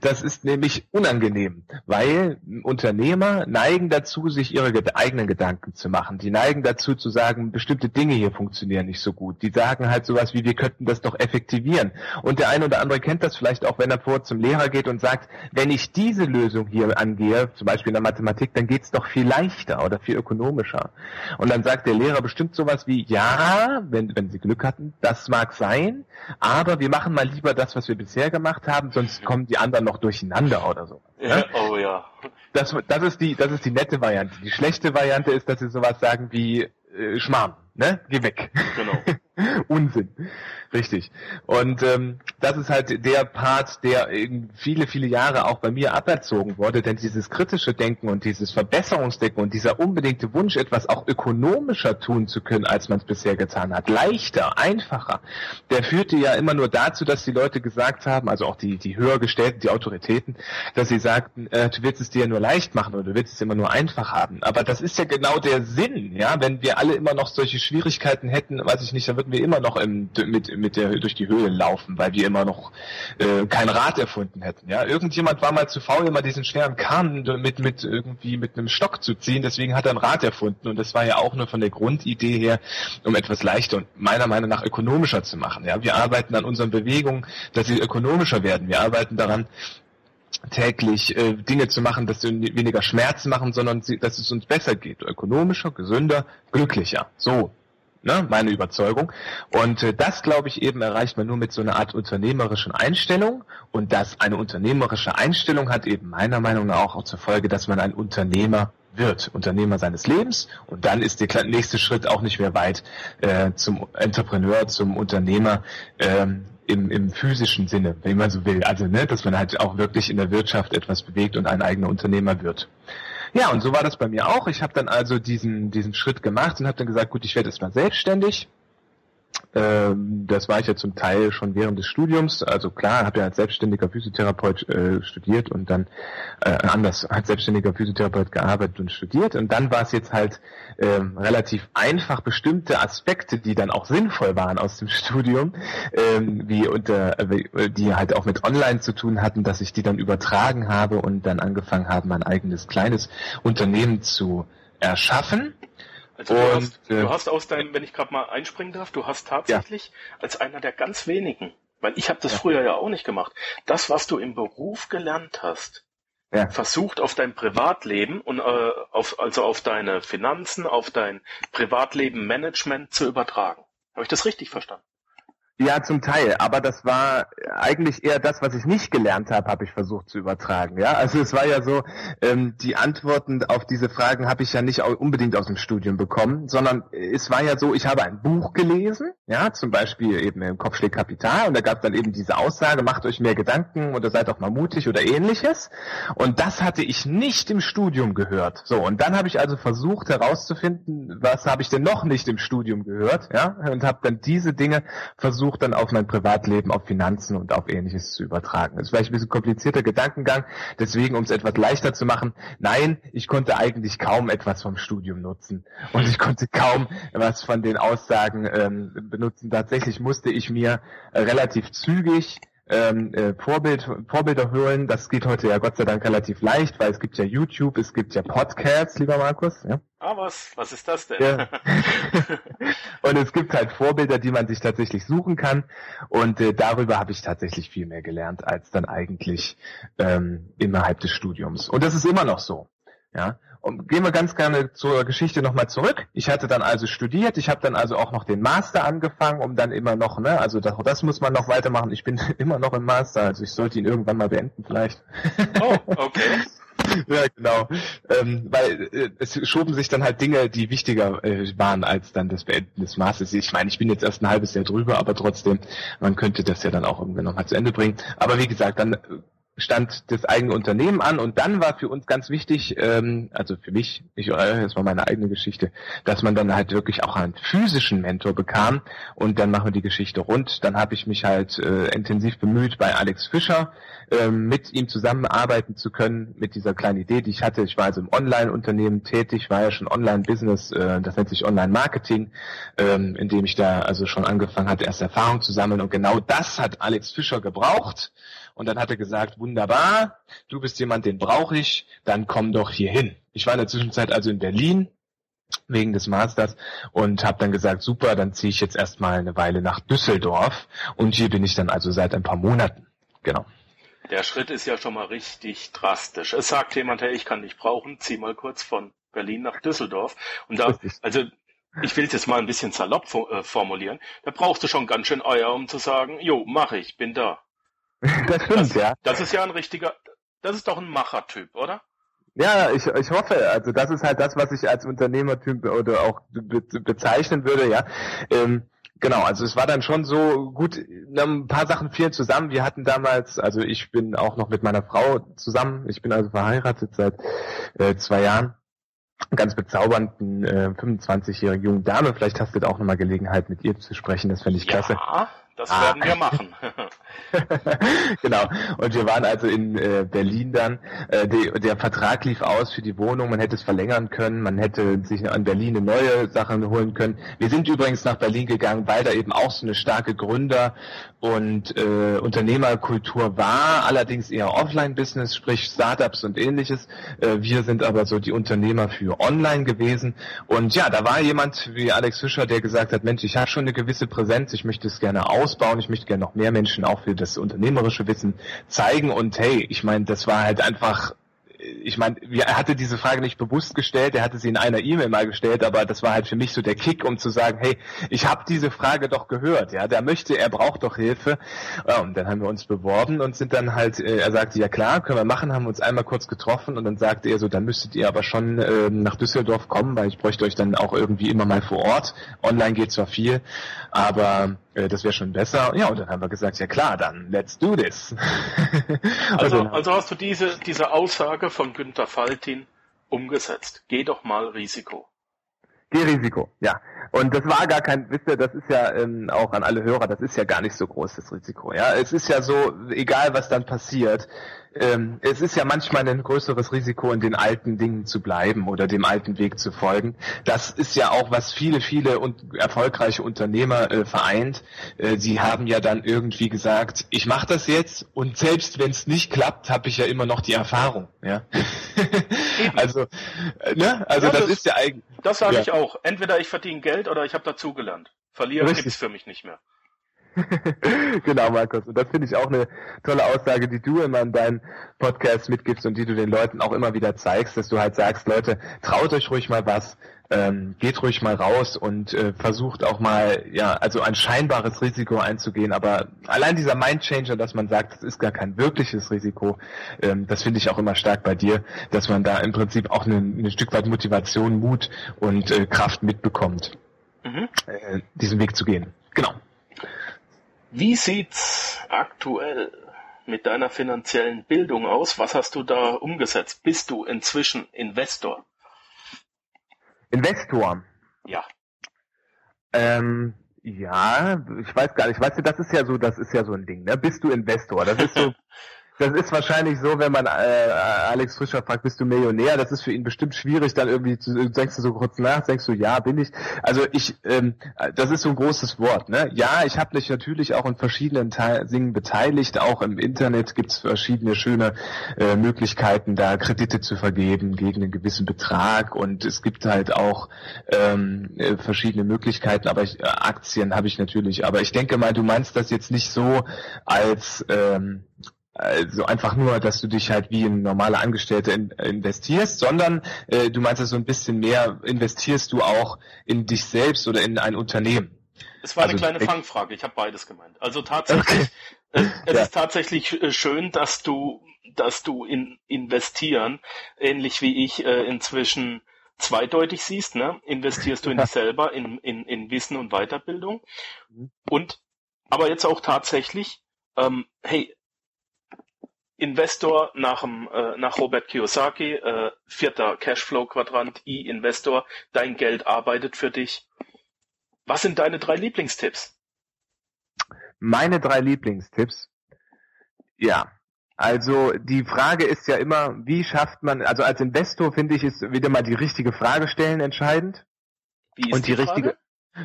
Das ist nämlich unangenehm, weil Unternehmer neigen dazu, sich ihre eigenen Gedanken zu machen. Die neigen dazu zu sagen, bestimmte Dinge hier funktionieren nicht so gut. Die sagen halt sowas wie, wir könnten das doch effektivieren. Und der eine oder andere kennt das vielleicht auch, wenn er vor zum Lehrer geht und sagt, wenn ich diese Lösung hier angehe, zum Beispiel in der Mathematik, dann geht's doch viel leichter oder viel ökonomischer. Und dann sagt der Lehrer bestimmt sowas wie, ja, wenn, wenn Sie Glück hatten, das mag sein, aber wir machen mal lieber das, was wir bisher gemacht haben, sonst kommen die anderen noch durcheinander oder so. Ja, ne? Oh ja. Das, das ist die, das ist die nette Variante. Die schlechte Variante ist, dass sie sowas sagen wie äh, Schmarrn, ne? Geh weg. Genau. <laughs> Unsinn. Richtig. Und ähm, das ist halt der Part, der viele, viele Jahre auch bei mir aberzogen wurde, denn dieses kritische Denken und dieses Verbesserungsdenken und dieser unbedingte Wunsch, etwas auch ökonomischer tun zu können, als man es bisher getan hat, leichter, einfacher, der führte ja immer nur dazu, dass die Leute gesagt haben, also auch die, die höher gestellten, die Autoritäten, dass sie sagten, äh, du willst es dir nur leicht machen oder du willst es immer nur einfach haben. Aber das ist ja genau der Sinn, ja, wenn wir alle immer noch solche Schwierigkeiten hätten, weiß ich nicht, dann würden wir immer noch im, mit, mit der, durch die Höhle laufen, weil wir immer noch äh, kein Rad erfunden hätten. Ja, irgendjemand war mal zu faul, immer diesen schweren Kahn mit mit irgendwie mit einem Stock zu ziehen. Deswegen hat er ein Rad erfunden und das war ja auch nur von der Grundidee her, um etwas leichter und meiner Meinung nach ökonomischer zu machen. Ja, wir arbeiten an unseren Bewegungen, dass sie ökonomischer werden. Wir arbeiten daran, täglich äh, Dinge zu machen, dass wir weniger Schmerzen machen, sondern dass es uns besser geht, ökonomischer, gesünder, glücklicher. So ne, meine Überzeugung. Und äh, das, glaube ich, eben erreicht man nur mit so einer Art unternehmerischen Einstellung. Und dass eine unternehmerische Einstellung hat eben meiner Meinung nach auch, auch zur Folge, dass man ein Unternehmer wird, Unternehmer seines Lebens. Und dann ist der nächste Schritt auch nicht mehr weit äh, zum Entrepreneur, zum Unternehmer. Ähm, im, im physischen Sinne, wenn man so will. Also, ne, dass man halt auch wirklich in der Wirtschaft etwas bewegt und ein eigener Unternehmer wird. Ja, und so war das bei mir auch. Ich habe dann also diesen, diesen Schritt gemacht und habe dann gesagt, gut, ich werde erstmal selbstständig. Ähm, das war ich ja zum Teil schon während des Studiums. Also klar, habe ja als selbstständiger Physiotherapeut äh, studiert und dann äh, anders als selbstständiger Physiotherapeut gearbeitet und studiert. Und dann war es jetzt halt ähm, relativ einfach, bestimmte Aspekte, die dann auch sinnvoll waren aus dem <laughs> Studium, ähm, wie unter, äh, die halt auch mit Online zu tun hatten, dass ich die dann übertragen habe und dann angefangen habe, mein eigenes kleines Unternehmen zu erschaffen. Also du, hast, äh, du hast aus deinem, wenn ich gerade mal einspringen darf, du hast tatsächlich ja. als einer der ganz wenigen, weil ich habe das ja. früher ja auch nicht gemacht, das, was du im Beruf gelernt hast, ja. versucht auf dein Privatleben und äh, auf, also auf deine Finanzen, auf dein Privatleben Management zu übertragen. Habe ich das richtig verstanden? Ja, zum Teil, aber das war eigentlich eher das, was ich nicht gelernt habe, habe ich versucht zu übertragen. Ja, also es war ja so, ähm, die Antworten auf diese Fragen habe ich ja nicht unbedingt aus dem Studium bekommen, sondern es war ja so, ich habe ein Buch gelesen, ja, zum Beispiel eben im Kopfschläg Kapital und da gab es dann eben diese Aussage, macht euch mehr Gedanken oder seid auch mal mutig oder ähnliches. Und das hatte ich nicht im Studium gehört. So, und dann habe ich also versucht herauszufinden, was habe ich denn noch nicht im Studium gehört, ja, und habe dann diese Dinge versucht versucht dann auf mein Privatleben, auf Finanzen und auf ähnliches zu übertragen. Das ist vielleicht ein bisschen komplizierter Gedankengang, deswegen, um es etwas leichter zu machen, nein, ich konnte eigentlich kaum etwas vom Studium nutzen und ich konnte kaum was von den Aussagen ähm, benutzen. Tatsächlich musste ich mir relativ zügig ähm, äh, Vorbild, Vorbilder holen. Das geht heute ja Gott sei Dank relativ leicht, weil es gibt ja YouTube, es gibt ja Podcasts, lieber Markus. Ja? Ah, was? Was ist das denn? Ja. <laughs> <laughs> und es gibt halt Vorbilder, die man sich tatsächlich suchen kann. Und äh, darüber habe ich tatsächlich viel mehr gelernt, als dann eigentlich ähm, innerhalb des Studiums. Und das ist immer noch so. Ja, und gehen wir ganz gerne zur Geschichte nochmal zurück. Ich hatte dann also studiert, ich habe dann also auch noch den Master angefangen, um dann immer noch, ne, also das, das muss man noch weitermachen. Ich bin <laughs> immer noch im Master, also ich sollte ihn irgendwann mal beenden vielleicht. <laughs> Oh, okay. <laughs> ja, genau. Ähm, weil äh, es schoben sich dann halt Dinge, die wichtiger äh, waren als dann das Beenden des Masters. Ich meine, ich bin jetzt erst ein halbes Jahr drüber, aber trotzdem, man könnte das ja dann auch irgendwann nochmal zu Ende bringen. Aber wie gesagt, dann stand das eigene Unternehmen an und dann war für uns ganz wichtig, ähm, also für mich, ich, das war meine eigene Geschichte, dass man dann halt wirklich auch einen physischen Mentor bekam und dann machen wir die Geschichte rund. Dann habe ich mich halt äh, intensiv bemüht, bei Alex Fischer äh, mit ihm zusammenarbeiten zu können, mit dieser kleinen Idee, die ich hatte. Ich war also im Online-Unternehmen tätig, war ja schon Online-Business, äh, das nennt sich Online-Marketing, ähm, in dem ich da also schon angefangen hatte, erste Erfahrung zu sammeln und genau das hat Alex Fischer gebraucht und dann hat er gesagt, wunderbar, du bist jemand, den brauche ich, dann komm doch hier hin. Ich war in der Zwischenzeit also in Berlin wegen des Masters und habe dann gesagt, super, dann ziehe ich jetzt erstmal eine Weile nach Düsseldorf und hier bin ich dann also seit ein paar Monaten. Genau. Der Schritt ist ja schon mal richtig drastisch. Es sagt jemand, hey, ich kann dich brauchen, zieh mal kurz von Berlin nach Düsseldorf. Und da, also ich will es jetzt mal ein bisschen salopp äh, formulieren, da brauchst du schon ganz schön Eier, um zu sagen, jo, mach ich, bin da. Das stimmt, das, ja. Das ist ja ein richtiger, das ist doch ein Machertyp, oder? Ja, ich, ich hoffe, also das ist halt das, was ich als Unternehmertyp oder auch be bezeichnen würde, ja. Ähm, genau, also es war dann schon so gut, ein paar Sachen fielen zusammen. Wir hatten damals, also ich bin auch noch mit meiner Frau zusammen, ich bin also verheiratet seit äh, zwei Jahren ganz bezaubernden äh, 25-jährigen jungen Dame. Vielleicht hast du da auch nochmal Gelegenheit, mit ihr zu sprechen. Das fände ich ja, klasse. Das ah. werden wir machen. <laughs> <laughs> genau. Und wir waren also in äh, Berlin dann. Äh, die, der Vertrag lief aus für die Wohnung. Man hätte es verlängern können. Man hätte sich an Berlin eine neue Sache holen können. Wir sind übrigens nach Berlin gegangen, weil da eben auch so eine starke Gründer- und äh, Unternehmerkultur war. Allerdings eher Offline-Business, sprich Startups und ähnliches. Äh, wir sind aber so die Unternehmer für Online gewesen. Und ja, da war jemand wie Alex Fischer, der gesagt hat, Mensch, ich habe schon eine gewisse Präsenz. Ich möchte es gerne ausbauen. Ich möchte gerne noch mehr Menschen auch für das unternehmerische Wissen zeigen. Und hey, ich meine, das war halt einfach ich meine, er hatte diese Frage nicht bewusst gestellt, er hatte sie in einer E-Mail mal gestellt, aber das war halt für mich so der Kick, um zu sagen, hey, ich habe diese Frage doch gehört, ja, der möchte, er braucht doch Hilfe. Und dann haben wir uns beworben und sind dann halt, äh, er sagte, ja klar, können wir machen, haben uns einmal kurz getroffen und dann sagte er so, dann müsstet ihr aber schon äh, nach Düsseldorf kommen, weil ich bräuchte euch dann auch irgendwie immer mal vor Ort. Online geht zwar viel, aber äh, das wäre schon besser. Ja, und dann haben wir gesagt, ja klar, dann let's do this. <laughs> also, also hast du diese, diese Aussage von Günter Faltin umgesetzt. Geh doch mal Risiko. Geh Risiko, ja. Und das war gar kein, wisst ihr, das ist ja ähm, auch an alle Hörer, das ist ja gar nicht so groß das Risiko. Ja, es ist ja so, egal was dann passiert, ähm, es ist ja manchmal ein größeres Risiko, in den alten Dingen zu bleiben oder dem alten Weg zu folgen. Das ist ja auch, was viele, viele und erfolgreiche Unternehmer äh, vereint. Äh, sie haben ja dann irgendwie gesagt, ich mache das jetzt und selbst wenn es nicht klappt, habe ich ja immer noch die Erfahrung. Ja, <laughs> also, äh, ne? also ja, das, das, ist ja eigentlich. Das sage ja. ich auch. Entweder ich verdiene Geld oder ich habe dazugelernt. Verlieren gibt's für mich nicht mehr. <laughs> genau, Markus. Und das finde ich auch eine tolle Aussage, die du immer in deinen Podcasts mitgibst und die du den Leuten auch immer wieder zeigst, dass du halt sagst, Leute, traut euch ruhig mal was, ähm, geht ruhig mal raus und äh, versucht auch mal, ja, also ein scheinbares Risiko einzugehen. Aber allein dieser Mindchanger, dass man sagt, das ist gar kein wirkliches Risiko, ähm, das finde ich auch immer stark bei dir, dass man da im Prinzip auch ein Stück weit Motivation, Mut und äh, Kraft mitbekommt, mhm. äh, diesen Weg zu gehen. Genau. Wie sieht's aktuell mit deiner finanziellen Bildung aus? Was hast du da umgesetzt? Bist du inzwischen Investor? Investor? Ja. Ähm, ja, ich weiß gar nicht. Weißt du, das ist ja so, das ist ja so ein Ding, ne? Bist du Investor? Das ist so, <laughs> Das ist wahrscheinlich so, wenn man äh, Alex Fischer fragt, bist du Millionär? Das ist für ihn bestimmt schwierig, dann irgendwie zu, denkst du so kurz nach, denkst du, ja, bin ich. Also ich, ähm, das ist so ein großes Wort. Ne? Ja, ich habe mich natürlich auch in verschiedenen Te Dingen beteiligt. Auch im Internet gibt's verschiedene schöne äh, Möglichkeiten, da Kredite zu vergeben gegen einen gewissen Betrag. Und es gibt halt auch ähm, äh, verschiedene Möglichkeiten. Aber ich, äh, Aktien habe ich natürlich. Aber ich denke mal, du meinst das jetzt nicht so als ähm, also einfach nur, dass du dich halt wie ein normaler Angestellter in, investierst, sondern äh, du meinst, so ein bisschen mehr investierst du auch in dich selbst oder in ein Unternehmen. Es war also, eine kleine Fangfrage, ich habe beides gemeint. Also tatsächlich, okay. <laughs> äh, es ja. ist tatsächlich äh, schön, dass du, dass du in investieren, ähnlich wie ich äh, inzwischen zweideutig siehst, ne? Investierst du in dich <laughs> selber, in, in, in Wissen und Weiterbildung. Mhm. Und aber jetzt auch tatsächlich, ähm, hey, Investor nach, dem, äh, nach Robert Kiyosaki, äh, vierter Cashflow-Quadrant, E-Investor, dein Geld arbeitet für dich. Was sind deine drei Lieblingstipps? Meine drei Lieblingstipps? Ja, also die Frage ist ja immer, wie schafft man, also als Investor finde ich, ist wieder mal die richtige Frage stellen entscheidend. Wie ist Und die, die richtige,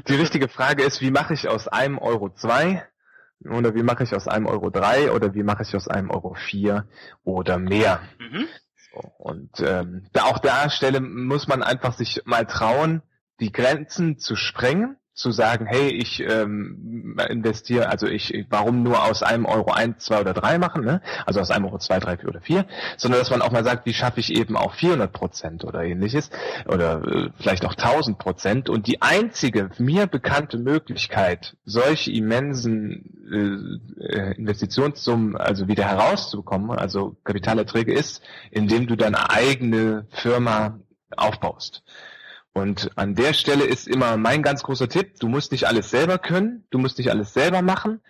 die richtige Frage ist, wie mache ich aus einem Euro zwei? Oder wie mache ich aus einem Euro drei oder wie mache ich aus einem Euro vier oder mehr? Mhm. So, und ähm, da auch da Stelle muss man einfach sich mal trauen, die Grenzen zu sprengen zu sagen, hey, ich ähm, investiere, also ich, warum nur aus einem Euro eins, zwei oder drei machen, ne? also aus einem Euro zwei, drei, vier oder vier, sondern dass man auch mal sagt, wie schaffe ich eben auch 400 Prozent oder ähnliches oder äh, vielleicht auch 1000 Prozent und die einzige mir bekannte Möglichkeit, solche immensen äh, Investitionssummen also wieder herauszubekommen, also Kapitalerträge ist, indem du deine eigene Firma aufbaust. Und an der Stelle ist immer mein ganz großer Tipp, du musst nicht alles selber können, du musst nicht alles selber machen.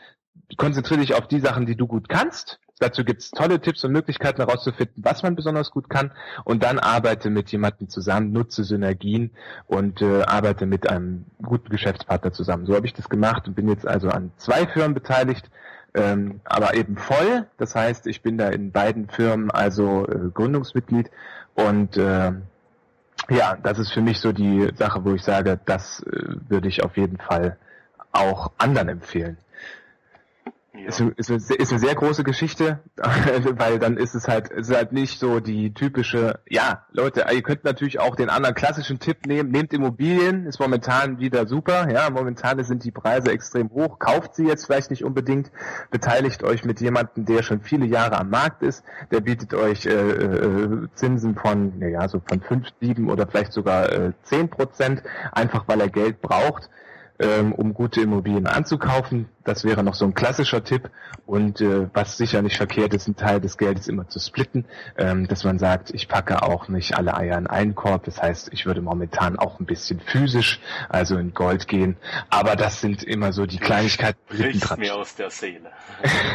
Konzentriere dich auf die Sachen, die du gut kannst. Dazu gibt es tolle Tipps und Möglichkeiten herauszufinden, was man besonders gut kann. Und dann arbeite mit jemandem zusammen, nutze Synergien und äh, arbeite mit einem guten Geschäftspartner zusammen. So habe ich das gemacht und bin jetzt also an zwei Firmen beteiligt, ähm, aber eben voll. Das heißt, ich bin da in beiden Firmen also äh, Gründungsmitglied und äh, ja, das ist für mich so die Sache, wo ich sage, das äh, würde ich auf jeden Fall auch anderen empfehlen. Ja. Ist, ist, ist, eine sehr große Geschichte, <laughs> weil dann ist es halt, ist halt nicht so die typische, ja, Leute, ihr könnt natürlich auch den anderen klassischen Tipp nehmen, nehmt Immobilien, ist momentan wieder super, ja, momentan sind die Preise extrem hoch, kauft sie jetzt vielleicht nicht unbedingt, beteiligt euch mit jemandem, der schon viele Jahre am Markt ist, der bietet euch äh, äh, Zinsen von, naja, so von 5, 7 oder vielleicht sogar äh, 10 Prozent, einfach weil er Geld braucht ähm, um gute Immobilien anzukaufen. Das wäre noch so ein klassischer Tipp. Und äh, was sicher nicht verkehrt ist, ein Teil des Geldes immer zu splitten, ähm, dass man sagt, ich packe auch nicht alle Eier in einen Korb. Das heißt, ich würde momentan auch ein bisschen physisch, also in Gold gehen. Aber das sind immer so die Kleinigkeiten. Bricht mir aus der Seele.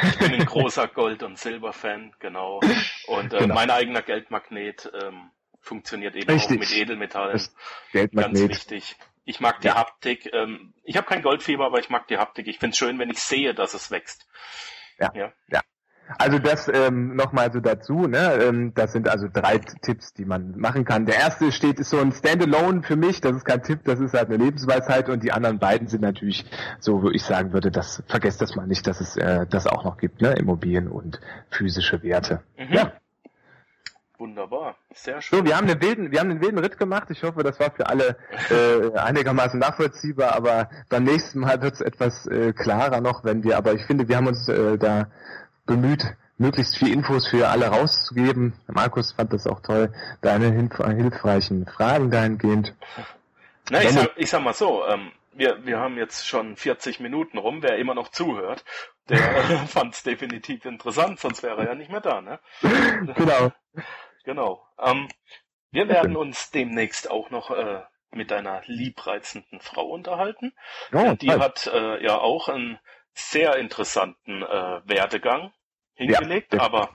Ich bin ein großer Gold- und Silber-Fan, genau. Und äh, genau. mein eigener Geldmagnet ähm, funktioniert eben Richtig. auch mit Edelmetallen. Geldmagnet. Ganz wichtig. Ich mag die ja. Haptik. Ähm, ich habe kein Goldfieber, aber ich mag die Haptik. Ich finde es schön, wenn ich sehe, dass es wächst. Ja. ja. ja. Also das ähm, nochmal so dazu, ne? Ähm, das sind also drei Tipps, die man machen kann. Der erste steht ist so ein Standalone für mich, das ist kein Tipp, das ist halt eine Lebensweisheit und die anderen beiden sind natürlich so, wo ich sagen würde, das vergesst das mal nicht, dass es äh, das auch noch gibt, ne? Immobilien und physische Werte. Mhm. Ja. Wunderbar, sehr schön. So, wir haben den wilden, wir haben den wilden Ritt gemacht. Ich hoffe, das war für alle äh, <laughs> einigermaßen nachvollziehbar, aber beim nächsten Mal wird es etwas äh, klarer noch, wenn wir, aber ich finde, wir haben uns äh, da bemüht, möglichst viel Infos für alle rauszugeben. Markus fand das auch toll, deine hilfreichen Fragen dahingehend. <laughs> Na, ich, sag, ich sag mal so, ähm, wir, wir haben jetzt schon 40 Minuten rum, wer immer noch zuhört, der <laughs> fand es definitiv interessant, sonst wäre er ja nicht mehr da, ne? Genau. Genau. Ähm, wir werden uns demnächst auch noch äh, mit deiner liebreizenden Frau unterhalten. Oh, die toll. hat äh, ja auch einen sehr interessanten äh, Werdegang hingelegt, ja, aber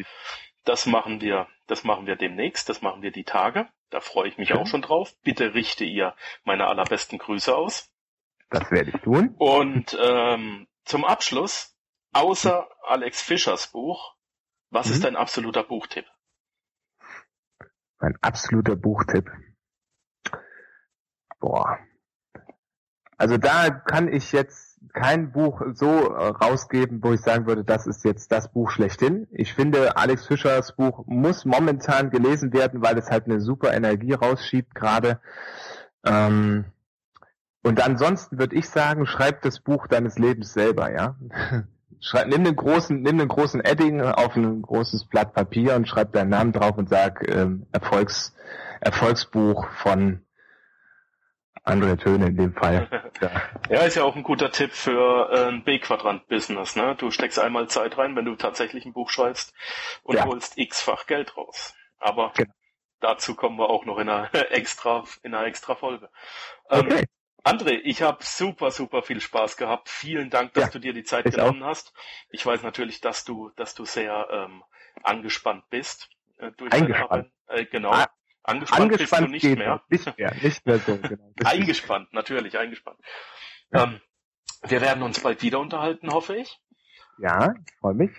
das machen wir, das machen wir demnächst, das machen wir die Tage. Da freue ich mich Schön. auch schon drauf. Bitte richte ihr meine allerbesten Grüße aus. Das werde ich tun. Und ähm, zum Abschluss, außer Alex Fischers Buch, was mhm. ist dein absoluter Buchtipp? Mein absoluter Buchtipp. Boah. Also da kann ich jetzt kein Buch so äh, rausgeben, wo ich sagen würde, das ist jetzt das Buch schlechthin. Ich finde, Alex Fischers Buch muss momentan gelesen werden, weil es halt eine super Energie rausschiebt gerade. Ähm, und ansonsten würde ich sagen, schreib das Buch deines Lebens selber, ja. <laughs> Schreib, nimm den großen, nimm den großen Edding auf ein großes Blatt Papier und schreib deinen Namen drauf und sag ähm, Erfolgs, Erfolgsbuch von andere Töne in dem Fall. Ja. <laughs> ja, ist ja auch ein guter Tipp für äh, ein B-Quadrant-Business. Ne? Du steckst einmal Zeit rein, wenn du tatsächlich ein Buch schreibst und ja. holst x-fach Geld raus. Aber genau. dazu kommen wir auch noch in einer <laughs> extra, in einer extra Folge. Ähm, okay. André, ich habe super, super viel Spaß gehabt. Vielen Dank, dass ja, du dir die Zeit genommen auch. hast. Ich weiß natürlich, dass du, dass du sehr ähm, angespannt bist. Äh, durch eingespannt. Äh, genau. Ah, Angespannt, angespannt bist du nicht mehr. Nicht mehr, nicht mehr so, genau. <laughs> eingespannt, natürlich, eingespannt. Ja. Ähm, wir werden uns bald wieder unterhalten, hoffe ich. Ja, ich freue mich.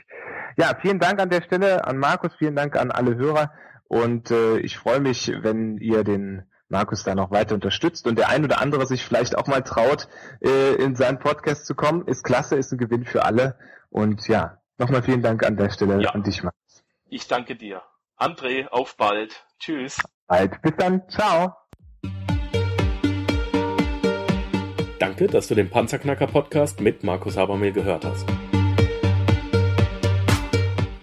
Ja, vielen Dank an der Stelle an Markus, vielen Dank an alle Hörer und äh, ich freue mich, wenn ihr den Markus da noch weiter unterstützt und der ein oder andere sich vielleicht auch mal traut, äh, in seinen Podcast zu kommen. Ist klasse, ist ein Gewinn für alle und ja, nochmal vielen Dank an der Stelle ja. an dich, Markus. Ich danke dir. André, auf bald. Tschüss. Bald. Bis dann. Ciao. Danke, dass du den Panzerknacker Podcast mit Markus Habermehl gehört hast.